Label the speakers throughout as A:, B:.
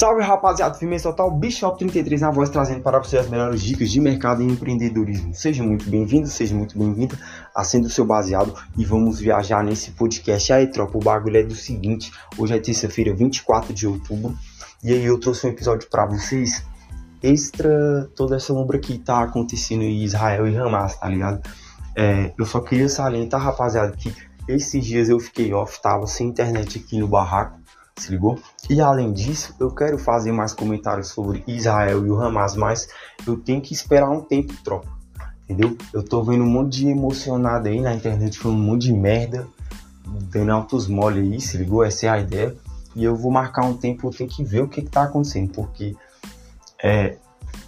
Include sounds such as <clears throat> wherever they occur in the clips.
A: Salve rapaziada, Firmeza Total, Bishop 33 na voz, trazendo para você as melhores dicas de mercado e empreendedorismo. Seja muito bem-vindo, seja muito bem-vinda, acenda o seu baseado e vamos viajar nesse podcast. Aí, tropa, o bagulho é do seguinte: hoje é terça-feira, 24 de outubro, e aí eu trouxe um episódio para vocês extra toda essa lombra que tá acontecendo em Israel e Hamas, tá ligado? É, eu só queria salientar, rapaziada, que esses dias eu fiquei off, tava sem internet aqui no barraco se ligou? E além disso, eu quero fazer mais comentários sobre Israel e o Hamas, mas eu tenho que esperar um tempo, tropa. Entendeu? Eu tô vendo um monte de emocionado aí na internet falando um monte de merda, dando altos mole aí, se ligou? Essa é a ideia. E eu vou marcar um tempo, eu tenho que ver o que, que tá acontecendo, porque é,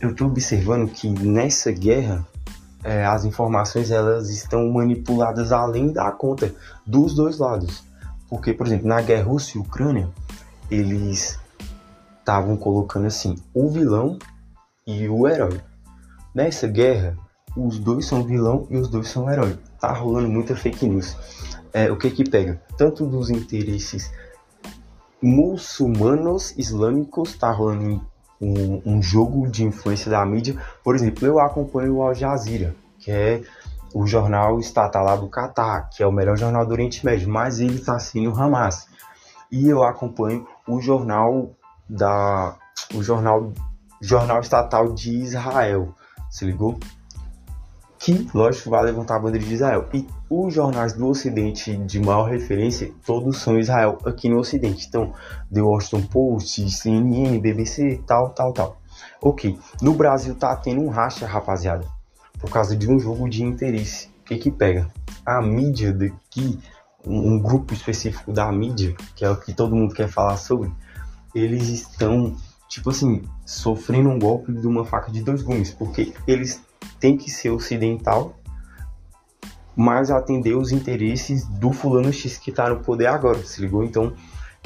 A: eu tô observando que nessa guerra é, as informações elas estão manipuladas além da conta dos dois lados. Porque, por exemplo, na guerra Rússia e Ucrânia, eles estavam colocando assim, o vilão e o herói. Nessa guerra, os dois são vilão e os dois são herói. Tá rolando muita fake news. É, o que que pega? Tanto dos interesses muçulmanos islâmicos, tá rolando um, um, jogo de influência da mídia. Por exemplo, eu acompanho o Al Jazeera, que é o jornal estatal lá do Catar, que é o melhor jornal do Oriente Médio, mas ele está sendo Hamas. E eu acompanho o jornal da o jornal jornal estatal de Israel, se ligou? Que, lógico, vai levantar a bandeira de Israel. E os jornais do Ocidente de maior referência, todos são Israel aqui no Ocidente. Então, The Washington Post, CNN, BBC, tal, tal, tal. Ok, no Brasil tá tendo um racha, rapaziada por causa de um jogo de interesse. O que que pega? A mídia daqui, um, um grupo específico da mídia, que é o que todo mundo quer falar sobre, eles estão, tipo assim, sofrendo um golpe de uma faca de dois gumes, porque eles têm que ser ocidental, mas atender os interesses do fulano X que tá no poder agora, se ligou? Então,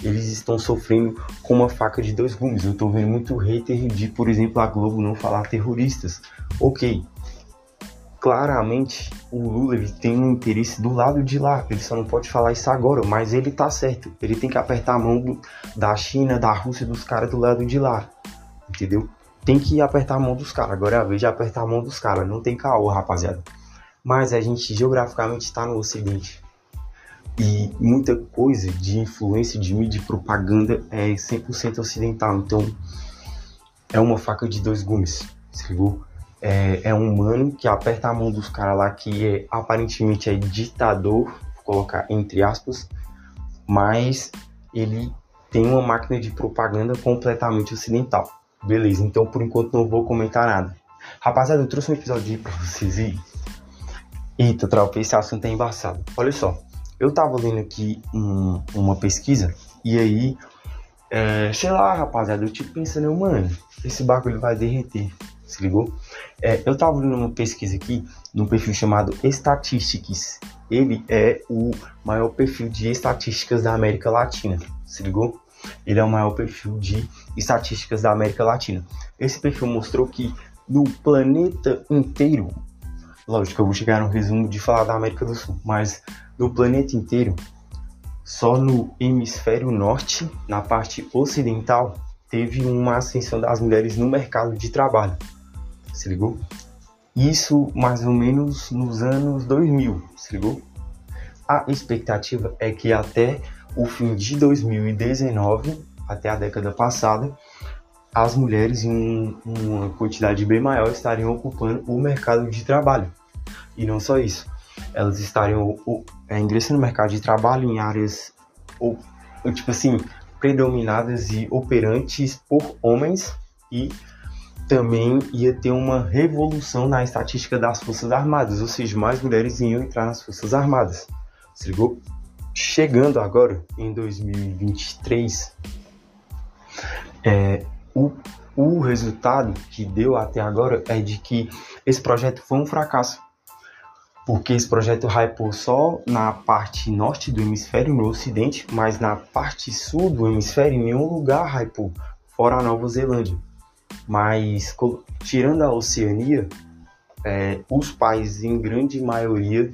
A: eles estão sofrendo com uma faca de dois gumes. Eu tô vendo muito hater de, por exemplo, a Globo não falar terroristas. Ok, claramente o Lula ele tem um interesse do lado de lá. Ele só não pode falar isso agora, mas ele tá certo. Ele tem que apertar a mão do, da China, da Rússia, dos caras do lado de lá. Entendeu? Tem que apertar a mão dos caras. Agora é a vez de apertar a mão dos caras. Não tem caô, rapaziada. Mas a gente geograficamente está no Ocidente. E muita coisa de influência de mídia e propaganda é 100% ocidental. Então é uma faca de dois gumes. Se ligou? É, é um humano que aperta a mão dos caras lá que é, aparentemente é ditador, vou colocar entre aspas, mas ele tem uma máquina de propaganda completamente ocidental. Beleza, então por enquanto não vou comentar nada. Rapaziada, eu trouxe um episódio aí pra vocês e. Eita, tropa, esse assunto é embaçado. Olha só, eu tava lendo aqui um, uma pesquisa e aí, é, sei lá, rapaziada, eu tipo pensando, mano, esse bagulho vai derreter se ligou? É, eu estava vendo uma pesquisa aqui num perfil chamado Statistics. Ele é o maior perfil de estatísticas da América Latina, se ligou? Ele é o maior perfil de estatísticas da América Latina. Esse perfil mostrou que no planeta inteiro, lógico, eu vou chegar no resumo de falar da América do Sul, mas no planeta inteiro, só no hemisfério norte, na parte ocidental, teve uma ascensão das mulheres no mercado de trabalho se ligou? Isso mais ou menos nos anos 2000, se ligou? A expectativa é que até o fim de 2019, até a década passada, as mulheres em uma quantidade bem maior estariam ocupando o mercado de trabalho. E não só isso, elas estariam é, ingressando no mercado de trabalho em áreas, ou, tipo assim, predominadas e operantes por homens e também ia ter uma revolução na estatística das Forças Armadas, ou seja, mais mulheres iam entrar nas Forças Armadas. Se ligou? Chegando agora em 2023, é, o, o resultado que deu até agora é de que esse projeto foi um fracasso. Porque esse projeto hypou só na parte norte do hemisfério, no ocidente, mas na parte sul do hemisfério, em nenhum lugar hypou, fora a Nova Zelândia. Mas tirando a Oceania, é, os países em grande maioria,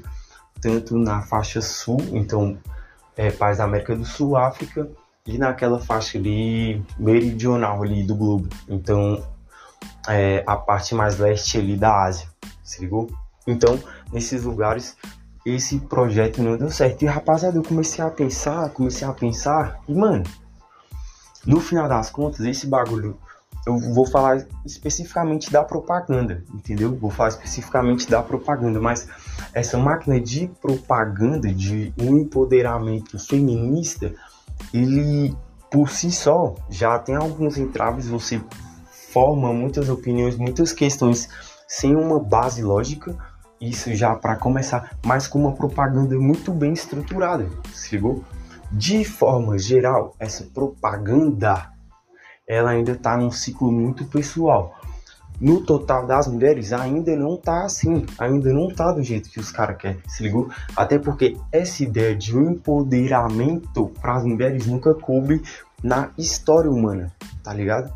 A: tanto na faixa sul, então é, países da América do Sul, África e naquela faixa ali meridional ali do globo. Então, é, a parte mais leste ali da Ásia, se ligou? Então, nesses lugares, esse projeto não deu certo. E rapaziada, eu comecei a pensar, comecei a pensar, e mano, no final das contas, esse bagulho, eu vou falar especificamente da propaganda, entendeu? Vou falar especificamente da propaganda, mas essa máquina de propaganda, de um empoderamento feminista, ele por si só já tem alguns entraves, você forma muitas opiniões, muitas questões sem uma base lógica, isso já para começar, mas com uma propaganda muito bem estruturada, chegou? De forma geral, essa propaganda ela ainda está num ciclo muito pessoal. No total das mulheres ainda não tá assim, ainda não tá do jeito que os caras querem, se ligou? Até porque essa ideia de um empoderamento para as mulheres nunca coube na história humana, tá ligado?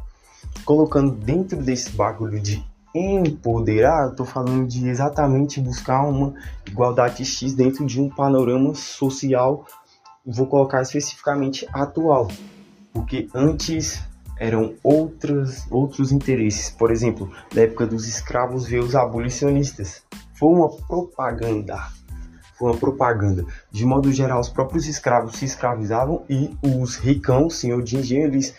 A: Colocando dentro desse bagulho de empoderar, eu tô falando de exatamente buscar uma igualdade X dentro de um panorama social, vou colocar especificamente atual, porque antes eram outros, outros interesses. Por exemplo, na época dos escravos veio os abolicionistas. Foi uma propaganda. Foi uma propaganda. De modo geral, os próprios escravos se escravizavam e os ricão, senhor de engenho, eles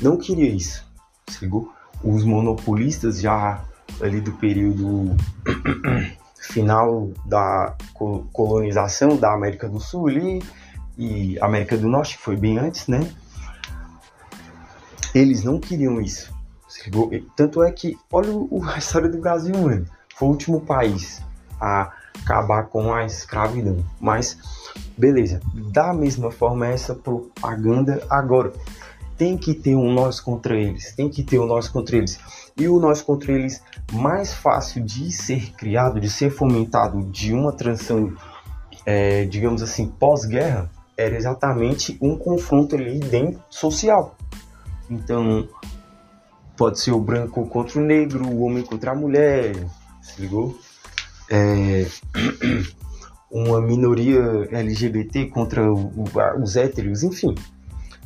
A: não queriam isso. Chegou? Os monopolistas já ali do período <coughs> final da colonização da América do Sul ali, e América do Norte, foi bem antes, né? Eles não queriam isso. Tanto é que, olha a história do Brasil, mano. Foi o último país a acabar com a escravidão. Mas, beleza. Da mesma forma, essa propaganda agora tem que ter um nós contra eles. Tem que ter um nós contra eles. E o nós contra eles mais fácil de ser criado, de ser fomentado de uma transição, é, digamos assim, pós-guerra, era exatamente um confronto ali dentro social. Então, pode ser o branco contra o negro, o homem contra a mulher, se ligou? É, <clears throat> uma minoria LGBT contra os héteros, enfim.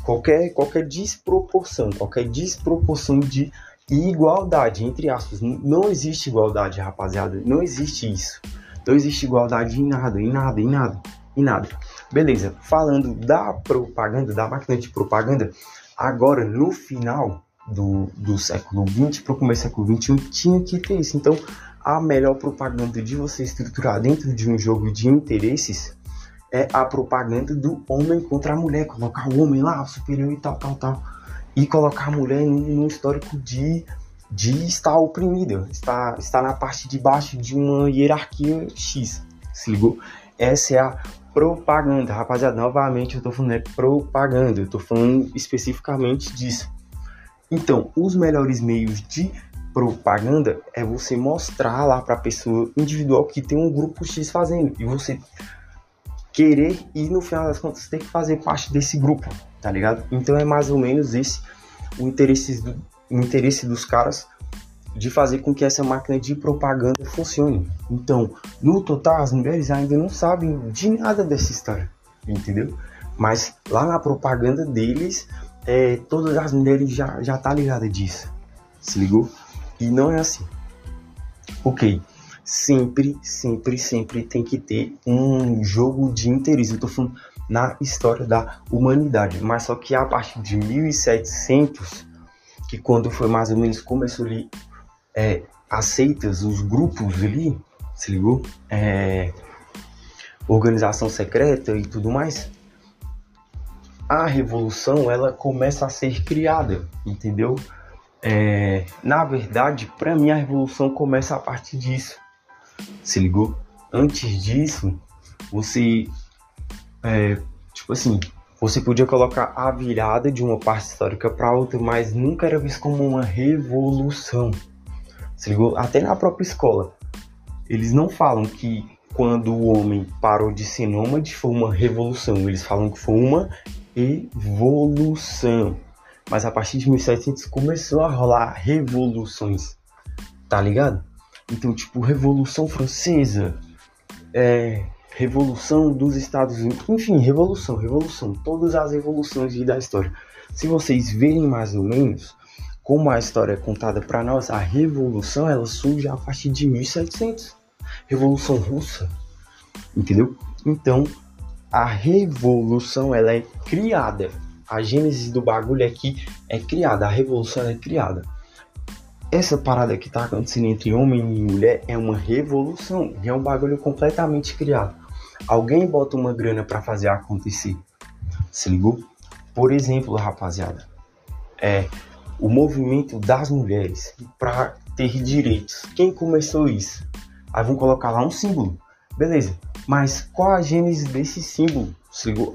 A: Qualquer, qualquer desproporção, qualquer desproporção de igualdade, entre aspas. Não existe igualdade, rapaziada. Não existe isso. Não existe igualdade em nada, em nada, em nada, em nada. Beleza, falando da propaganda, da máquina de propaganda, Agora, no final do, do século XX para o começo do século XXI, tinha que ter isso. Então, a melhor propaganda de você estruturar dentro de um jogo de interesses é a propaganda do homem contra a mulher. Colocar o homem lá, superior e tal, tal, tal. E colocar a mulher num histórico de, de estar oprimida, estar, estar na parte de baixo de uma hierarquia X. Se ligou? Essa é a propaganda. Rapaziada, novamente eu tô falando é propaganda, eu tô falando especificamente disso. Então, os melhores meios de propaganda é você mostrar lá para a pessoa individual que tem um grupo X fazendo e você querer e no final das contas ter que fazer parte desse grupo, tá ligado? Então é mais ou menos esse o interesse, do, o interesse dos caras de fazer com que essa máquina de propaganda funcione. Então, no total, as mulheres ainda não sabem de nada dessa história, entendeu? Mas lá na propaganda deles, é, todas as mulheres já, já tá ligada disso, se ligou? E não é assim. Ok, sempre, sempre, sempre tem que ter um jogo de interesse. Eu tô falando na história da humanidade, mas só que a partir de 1700, que quando foi mais ou menos começou ali é, aceitas os grupos ali, se ligou? É, organização secreta e tudo mais, a revolução ela começa a ser criada, entendeu? É, na verdade, para mim a revolução começa a partir disso, se ligou? Antes disso, você, é, tipo assim, você podia colocar a virada de uma parte histórica para outra, mas nunca era visto como uma revolução. Se ligou? Até na própria escola. Eles não falam que quando o homem parou de ser nômade foi uma revolução. Eles falam que foi uma evolução. Mas a partir de 1700 começou a rolar revoluções. Tá ligado? Então, tipo, Revolução Francesa, é, Revolução dos Estados Unidos, enfim, revolução, revolução, todas as revoluções da história. Se vocês verem mais ou menos como a história é contada para nós, a revolução ela surge a partir de 1700, Revolução Russa, entendeu? Então, a revolução ela é criada. A gênese do bagulho aqui é criada, a revolução é criada. Essa parada que tá acontecendo entre homem e mulher é uma revolução, é um bagulho completamente criado. Alguém bota uma grana para fazer acontecer. Se ligou? Por exemplo, rapaziada, é o movimento das mulheres para ter direitos. Quem começou isso? Aí vão colocar lá um símbolo. Beleza. Mas qual a gênese desse símbolo?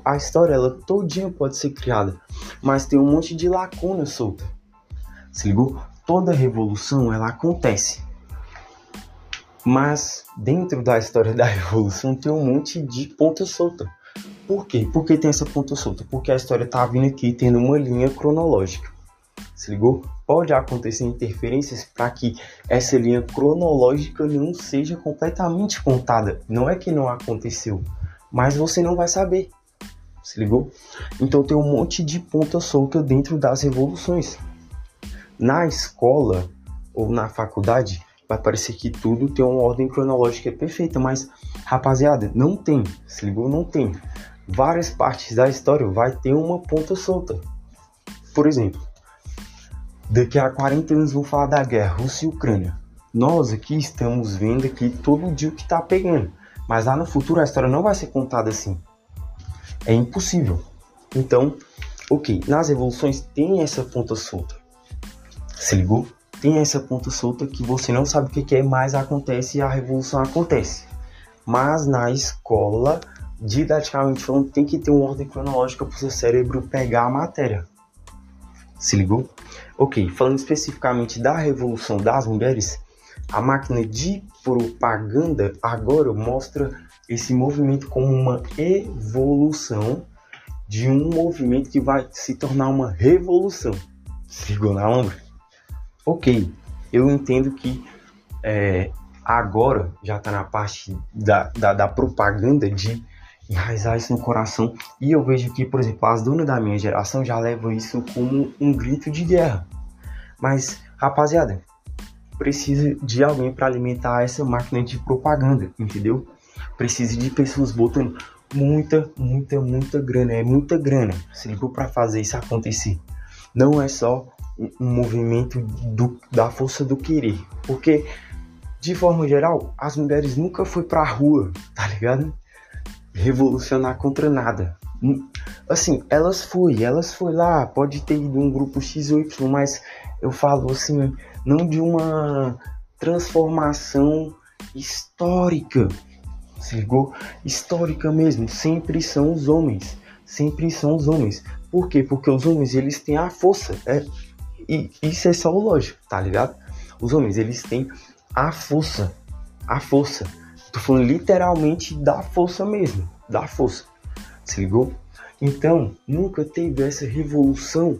A: A história ela todinha pode ser criada, mas tem um monte de lacuna solta. Se ligou? Toda revolução ela acontece. Mas dentro da história da <laughs> revolução tem um monte de ponta solta. Por quê? Por que tem essa ponta solta? Porque a história tá vindo aqui tendo uma linha cronológica. Se ligou? Pode acontecer interferências para que essa linha cronológica não seja completamente contada. Não é que não aconteceu, mas você não vai saber. Se ligou? Então tem um monte de ponta solta dentro das revoluções. Na escola ou na faculdade, vai parecer que tudo tem uma ordem cronológica perfeita, mas rapaziada, não tem. Se ligou? Não tem. Várias partes da história vai ter uma ponta solta. Por exemplo, Daqui a 40 anos vou falar da guerra Rússia e Ucrânia. Nós aqui estamos vendo aqui todo dia o que está pegando. Mas lá no futuro a história não vai ser contada assim. É impossível. Então, ok, nas evoluções tem essa ponta solta. Se ligou? Tem essa ponta solta que você não sabe o que é, mas acontece e a revolução acontece. Mas na escola, didaticamente falando, tem que ter uma ordem cronológica para o seu cérebro pegar a matéria. Se ligou? Ok, falando especificamente da revolução das mulheres, a máquina de propaganda agora mostra esse movimento como uma evolução de um movimento que vai se tornar uma revolução. Ligou na onda? Ok, eu entendo que é, agora já está na parte da, da, da propaganda de enraizar isso no coração. E eu vejo que, por exemplo, as donas da minha geração já levam isso como um grito de guerra. Mas, rapaziada, precisa de alguém para alimentar essa máquina de propaganda, entendeu? Precisa de pessoas botando muita, muita, muita grana. É muita grana, se ligou para fazer isso acontecer. Não é só um movimento do, da força do querer, porque de forma geral, as mulheres nunca foi pra rua, tá ligado? Revolucionar contra nada. Hum, assim, elas foi, elas foi lá, pode ter ido um grupo X ou Y, mas eu falo assim, não de uma transformação histórica. Ligou? Histórica mesmo, sempre são os homens. Sempre são os homens. Por quê? Porque os homens, eles têm a força. É, e isso é só o lógico, tá ligado? Os homens, eles têm a força. A força. Tô falando literalmente da força mesmo, da força. Se ligou? Então, nunca teve essa revolução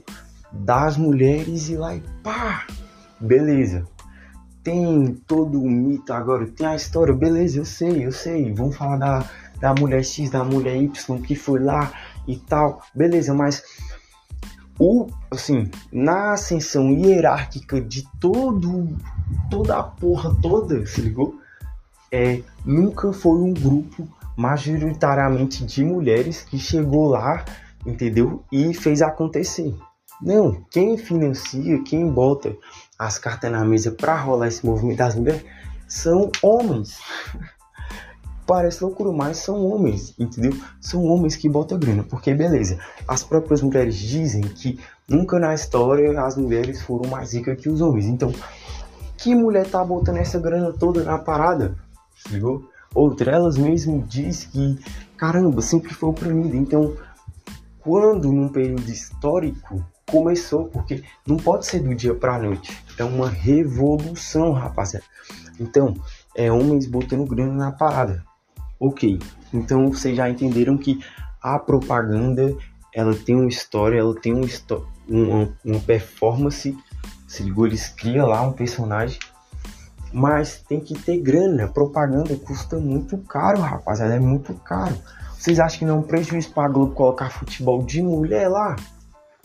A: das mulheres e lá e pá, beleza. Tem todo o mito agora, tem a história, beleza, eu sei, eu sei. Vamos falar da, da mulher X, da mulher Y que foi lá e tal, beleza, mas o assim, na ascensão hierárquica de todo toda a porra toda, se ligou? É, nunca foi um grupo majoritariamente de mulheres que chegou lá, entendeu? E fez acontecer. Não, quem financia, quem bota as cartas na mesa para rolar esse movimento das mulheres são homens. Parece loucura, mas são homens, entendeu? São homens que botam grana, porque beleza, as próprias mulheres dizem que nunca na história as mulheres foram mais ricas que os homens. Então, que mulher tá botando essa grana toda na parada? Ligou? Outra, elas mesmo diz que, caramba, sempre foi oprimido. Então, quando num período histórico começou, porque não pode ser do dia para a noite, é uma revolução, rapaziada. Então, é homens botando grana na parada. Ok, então vocês já entenderam que a propaganda ela tem uma história, ela tem uma, uma, uma performance. Se ligou, eles criam lá um personagem Mas tem que ter grana. Propaganda custa muito caro, rapaziada. É muito caro. Vocês acham que não é um prejuízo pra Globo colocar futebol de mulher lá?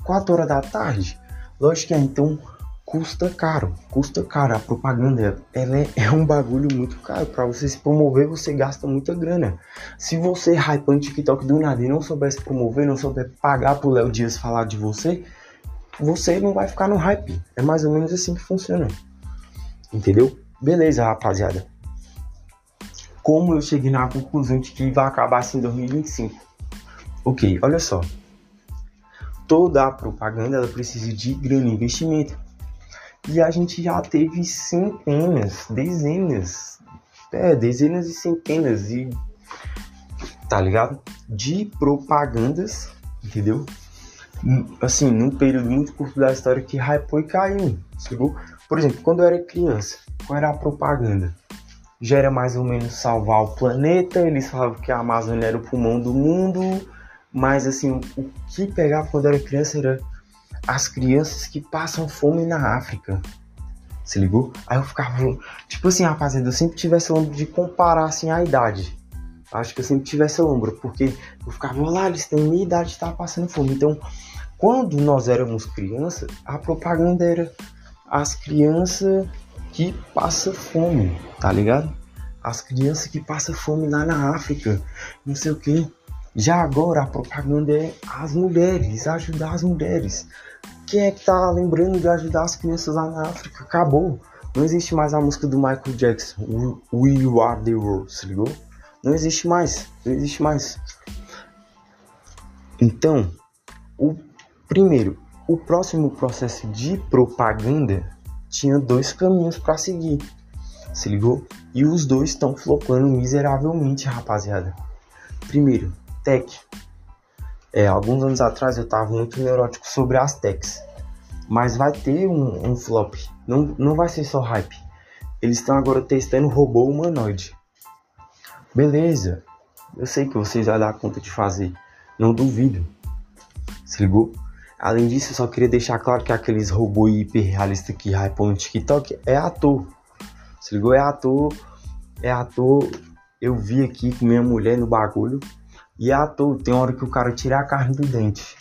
A: 4 horas da tarde? Lógico que é. Então custa caro. Custa caro. A propaganda ela é, é um bagulho muito caro. Pra você se promover, você gasta muita grana. Se você hype no TikTok do nada e não souber se promover, não souber pagar pro Léo Dias falar de você, você não vai ficar no hype. É mais ou menos assim que funciona. Entendeu? Beleza, rapaziada. Como eu cheguei na conclusão de que vai acabar assim em 2025? Ok, olha só. Toda a propaganda ela precisa de grande investimento. E a gente já teve centenas, dezenas, é, dezenas e centenas e tá ligado? De propagandas, entendeu? Assim, num período muito curto da história que hypou e caiu, chegou? Por exemplo, quando eu era criança, qual era a propaganda? Já era mais ou menos salvar o planeta, eles falavam que a Amazônia era o pulmão do mundo, mas assim, o que pegava quando eu era criança era as crianças que passam fome na África. Se ligou? Aí eu ficava, tipo assim, rapaziada, eu sempre tivesse lombro de comparar assim a idade. Acho que eu sempre tivesse lombro, porque eu ficava, lá, eles têm minha idade, tá passando fome. Então, quando nós éramos crianças, a propaganda era as crianças que passam fome, tá ligado? As crianças que passam fome lá na África, não sei o que. Já agora a propaganda é as mulheres, ajudar as mulheres. Quem é que tá lembrando de ajudar as crianças lá na África? Acabou. Não existe mais a música do Michael Jackson, We Are the World, se ligou? Não existe mais, não existe mais. Então, o primeiro, o próximo processo de propaganda tinha dois caminhos para seguir. Se ligou? E os dois estão flopando miseravelmente, rapaziada. Primeiro, tech. É, alguns anos atrás eu tava muito neurótico sobre as techs. Mas vai ter um, um flop. Não, não vai ser só hype. Eles estão agora testando robô humanoide. Beleza. Eu sei que vocês vão dar conta de fazer. Não duvido. Se ligou? Além disso, só queria deixar claro que aqueles robôs hiperrealistas que hypam no TikTok é ator. Se ligou? É ator. É ator. Eu vi aqui com minha mulher no bagulho. E é ator. Tem hora que o cara tira a carne do dente.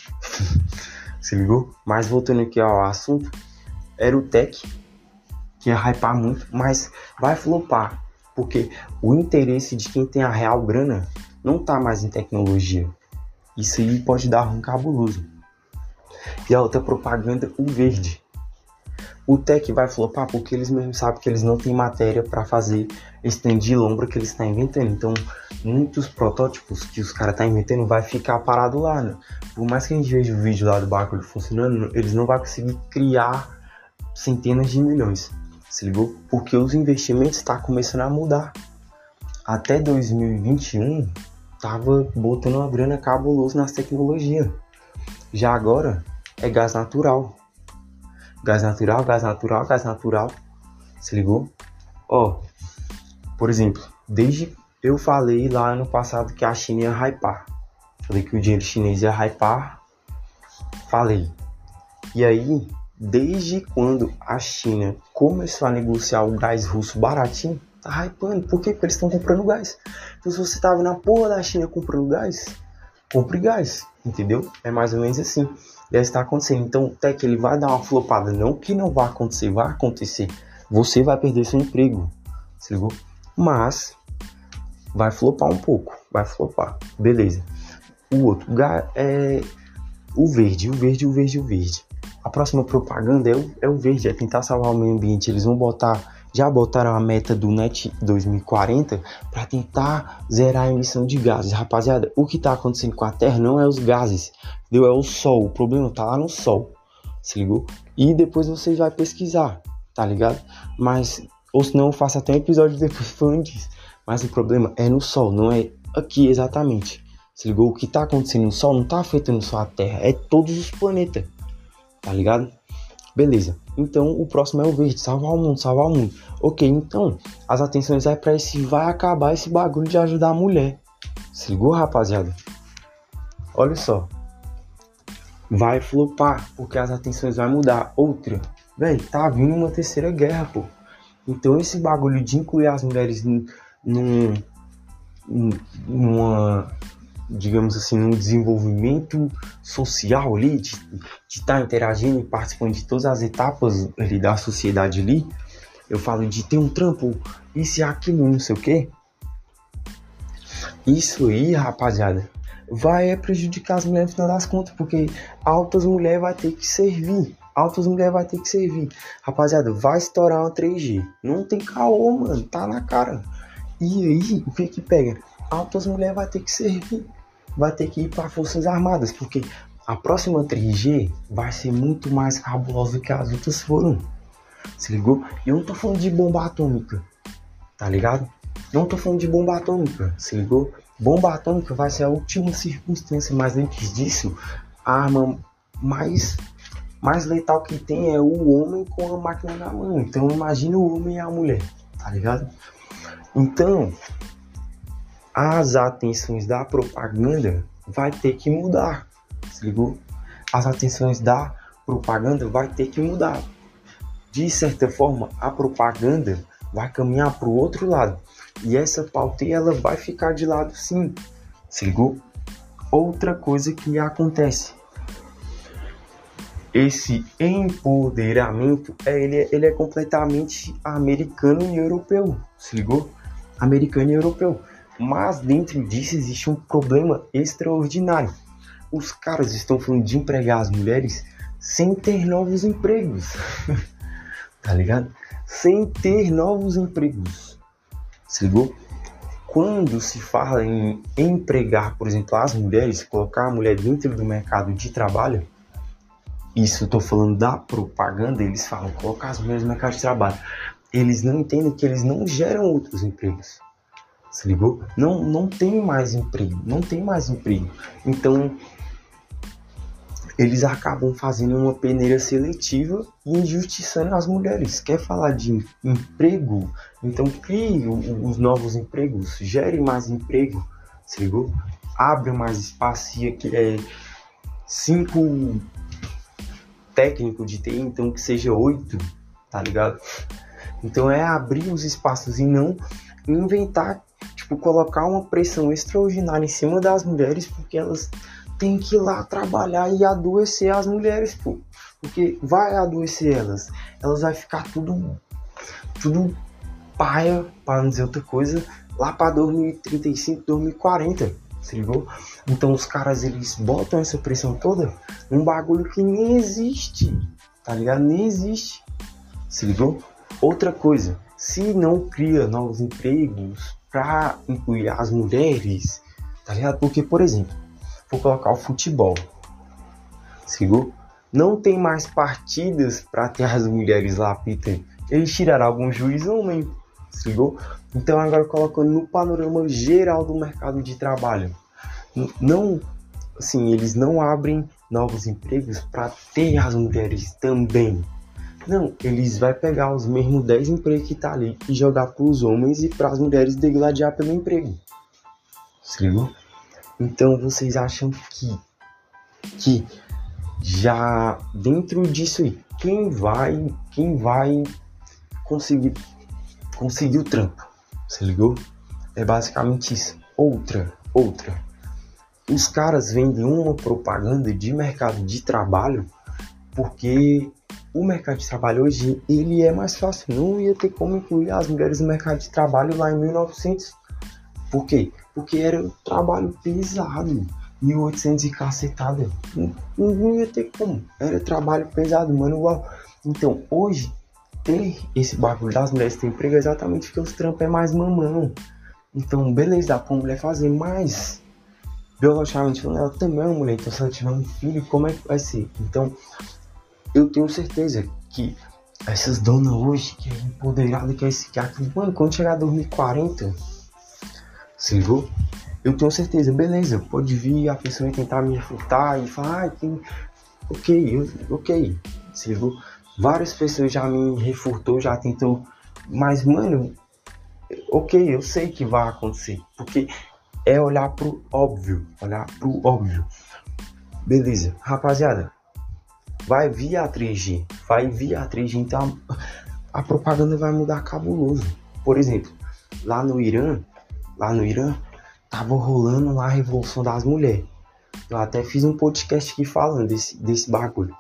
A: <laughs> Se ligou? Mas voltando aqui ao assunto. Era o Tech. Que ia hypar muito. Mas vai flopar. Porque o interesse de quem tem a real grana não tá mais em tecnologia. Isso aí pode dar um cabuloso. E a outra propaganda, o verde. O tech vai flopar porque eles mesmos sabem que eles não têm matéria para fazer esse de lombra que eles estão inventando. Então, muitos protótipos que os caras estão tá inventando vai ficar parado lá. Né? Por mais que a gente veja o vídeo lá do bagulho funcionando, eles não vão conseguir criar centenas de milhões. Se ligou? Porque os investimentos estão tá começando a mudar. Até 2021, tava botando uma grana cabulosa nas tecnologias. Já agora, é gás natural. Gás natural, gás natural, gás natural. Se ligou? Ó, por exemplo, desde eu falei lá ano passado que a China ia hypar. Falei que o dinheiro chinês ia hypar. Falei. E aí, desde quando a China começou a negociar o gás russo baratinho, tá hypando. Por quê? Porque eles estão comprando gás. Então, se você tava na porra da China comprando gás, compre gás. Entendeu? É mais ou menos assim deve estar acontecendo. Então, o tech ele vai dar uma flopada. Não que não vai acontecer, vai acontecer. Você vai perder seu emprego, se ligou? Mas vai flopar um pouco, vai flopar. Beleza. O outro é o verde, o verde, o verde, o verde. A próxima propaganda é o, é o verde, é tentar salvar o meio ambiente. Eles vão botar já botaram a meta do NET 2040 para tentar zerar a emissão de gases. Rapaziada, o que está acontecendo com a Terra não é os gases, entendeu? é o Sol. O problema está lá no Sol, se ligou? E depois você vai pesquisar, tá ligado? Mas, ou senão eu faço até um episódio depois <laughs> falando disso. Mas o problema é no Sol, não é aqui exatamente. Se ligou? O que está acontecendo no Sol não está afetando só a Terra, é todos os planetas, tá ligado? Beleza. Então o próximo é o verde, salvar o mundo, salvar o mundo. Ok, então as atenções é para esse vai acabar esse bagulho de ajudar a mulher. Se ligou, rapaziada? Olha só. Vai flopar, porque as atenções vai mudar. Outra, velho, tá vindo uma terceira guerra, pô. Então esse bagulho de incluir as mulheres num, numa, digamos assim, num desenvolvimento social ali, de estar tá interagindo e participando de todas as etapas ali da sociedade ali, eu falo de ter um trampo, isso e aquilo, não sei o que. Isso aí, rapaziada, vai prejudicar as mulheres no final das contas, porque altas mulheres vai ter que servir. Altas mulheres vai ter que servir. Rapaziada, vai estourar uma 3G. Não tem caô, mano. Tá na cara. E aí, o que que pega? Altas mulheres vai ter que servir. Vai ter que ir para Forças Armadas, porque a próxima 3G vai ser muito mais cabulosa que as outras foram. Se ligou? Eu não tô falando de bomba atômica. Tá ligado? Não tô falando de bomba atômica. Se ligou? Bomba atômica vai ser a última circunstância, mas antes disso, a arma mais mais letal que tem é o homem com a máquina na mão. Então imagina o homem e a mulher, tá ligado? Então, as atenções da propaganda vai ter que mudar. Se ligou? As atenções da propaganda vai ter que mudar. De certa forma, a propaganda vai caminhar para o outro lado. E essa pauta ela vai ficar de lado sim. Se ligou? Outra coisa que acontece. Esse empoderamento é, ele, ele é completamente americano e europeu. Se ligou? Americano e europeu. Mas dentro disso existe um problema extraordinário. Os caras estão falando de empregar as mulheres sem ter novos empregos. <laughs> tá ligado? Sem ter novos empregos se ligou? Quando se fala em empregar, por exemplo, as mulheres, colocar a mulher dentro do mercado de trabalho, isso estou falando da propaganda, eles falam colocar as mulheres no mercado de trabalho. Eles não entendem que eles não geram outros empregos. Se ligou? Não, não tem mais emprego, não tem mais emprego. Então, eles acabam fazendo uma peneira seletiva e injustiçando as mulheres. Quer falar de emprego? Então crie os novos empregos, gere mais emprego, se ligou? Abre mais espaço e é cinco técnico de TI, então que seja oito, tá ligado? Então é abrir os espaços e não inventar, tipo, colocar uma pressão extraordinária em cima das mulheres porque elas tem que ir lá trabalhar e adoecer as mulheres, pô. Porque vai adoecer elas. Elas vai ficar tudo. Tudo paia, para não dizer outra coisa, lá para 2035, 2040. Se ligou? Então os caras eles botam essa pressão toda num bagulho que nem existe. Tá ligado? Nem existe. Se ligou? Outra coisa, se não cria novos empregos para incluir as mulheres, tá ligado? Porque, por exemplo, vou colocar o futebol. Sigo? Não tem mais partidas para ter as mulheres lá apitem. Eles tiraram algum juiz homem. Sigo? Então agora colocando no panorama geral do mercado de trabalho. Não, assim, eles não abrem novos empregos para ter as mulheres também. Não, eles vai pegar os mesmos 10 empregos que tá ali e jogar para os homens e para as mulheres degladiar pelo emprego. Se ligou? Então vocês acham que que já dentro disso aí, quem vai quem vai conseguir conseguir o trampo? Você ligou? É basicamente isso. Outra, outra. Os caras vendem uma propaganda de mercado de trabalho porque o mercado de trabalho hoje ele é mais fácil. Não ia ter como incluir as mulheres no mercado de trabalho lá em 1900. Por quê? Porque era um trabalho pesado. 1800 e cacetada. Não, não ia ter como. Era trabalho pesado, manual. Então, hoje, ter esse bagulho das mulheres ter emprego é exatamente porque os trampos é mais mamão. Então, beleza, dá pra mulher fazer, mas biologicamente falando, ela também é uma mulher. Então, se ela tiver um filho, como é que vai ser? Então, eu tenho certeza que essas donas hoje, que é empoderada, que é esse aquilo, mano, quando chegar a 2040 se ligou? Eu tenho certeza, beleza, pode vir a pessoa e tentar me refutar e falar, ah, tem... ok, eu, ok, se? Várias pessoas já me refutou, já tentou, mas mano, ok, eu sei que vai acontecer, porque é olhar pro óbvio, olhar pro óbvio. Beleza, rapaziada, vai vir a 3G, vai vir a 3G, então a propaganda vai mudar cabuloso. Por exemplo, lá no Irã, lá no Irã, tava rolando lá a Revolução das Mulheres. Eu até fiz um podcast aqui falando desse, desse bagulho.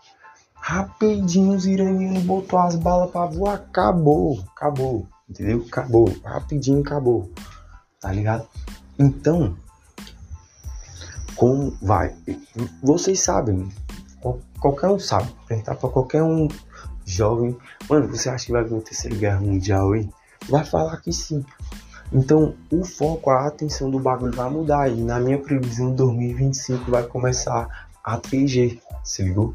A: Rapidinho os iranianos botou as balas pra voar, acabou, acabou, entendeu? Acabou, rapidinho acabou, tá ligado? Então, como vai? Vocês sabem, qualquer um sabe, perguntar pra qualquer um jovem, mano, você acha que vai vir uma terceira guerra mundial aí? Vai falar que sim. Então, o foco, a atenção do bagulho vai mudar e na minha previsão, 2025 vai começar a 3G, se ligou?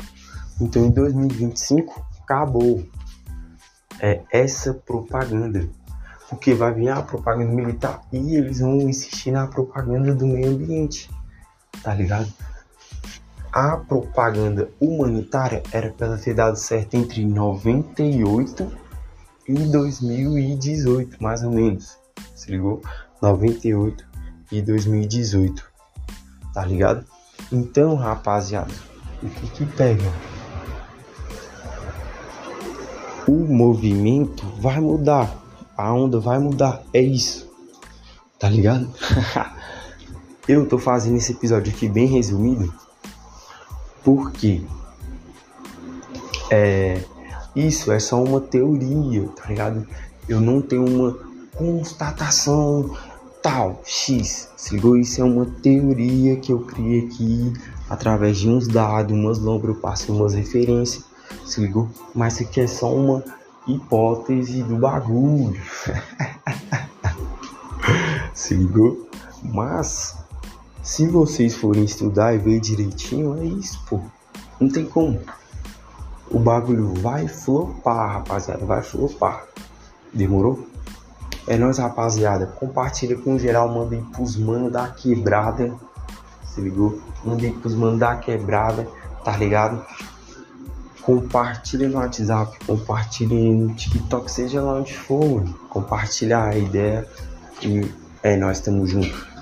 A: Então, em 2025 acabou é essa propaganda, porque vai vir a propaganda militar e eles vão insistir na propaganda do meio ambiente, tá ligado? A propaganda humanitária era para ela ter dado certo entre 98 e 2018, mais ou menos se ligou? 98 e 2018, tá ligado? Então, rapaziada, o que que pega? O movimento vai mudar, a onda vai mudar, é isso, tá ligado? <laughs> Eu tô fazendo esse episódio aqui bem resumido, porque é, isso é só uma teoria, tá ligado? Eu não tenho uma constatação tal, X. Se ligou? Isso é uma teoria que eu criei aqui através de uns dados, umas lombras, eu passei umas referências. Se ligou? Mas isso aqui é só uma hipótese do bagulho. <laughs> Se ligou? Mas se vocês forem estudar e ver direitinho, é isso, pô. Não tem como. O bagulho vai flopar, rapaziada, vai flopar. Demorou? É nóis, rapaziada. Compartilha com geral. Manda aí pros mano da quebrada. Se ligou? Manda aí pros mano da quebrada. Tá ligado? Compartilha no WhatsApp. Compartilha no TikTok. Seja lá onde for. Compartilha a ideia. E é, nós estamos juntos.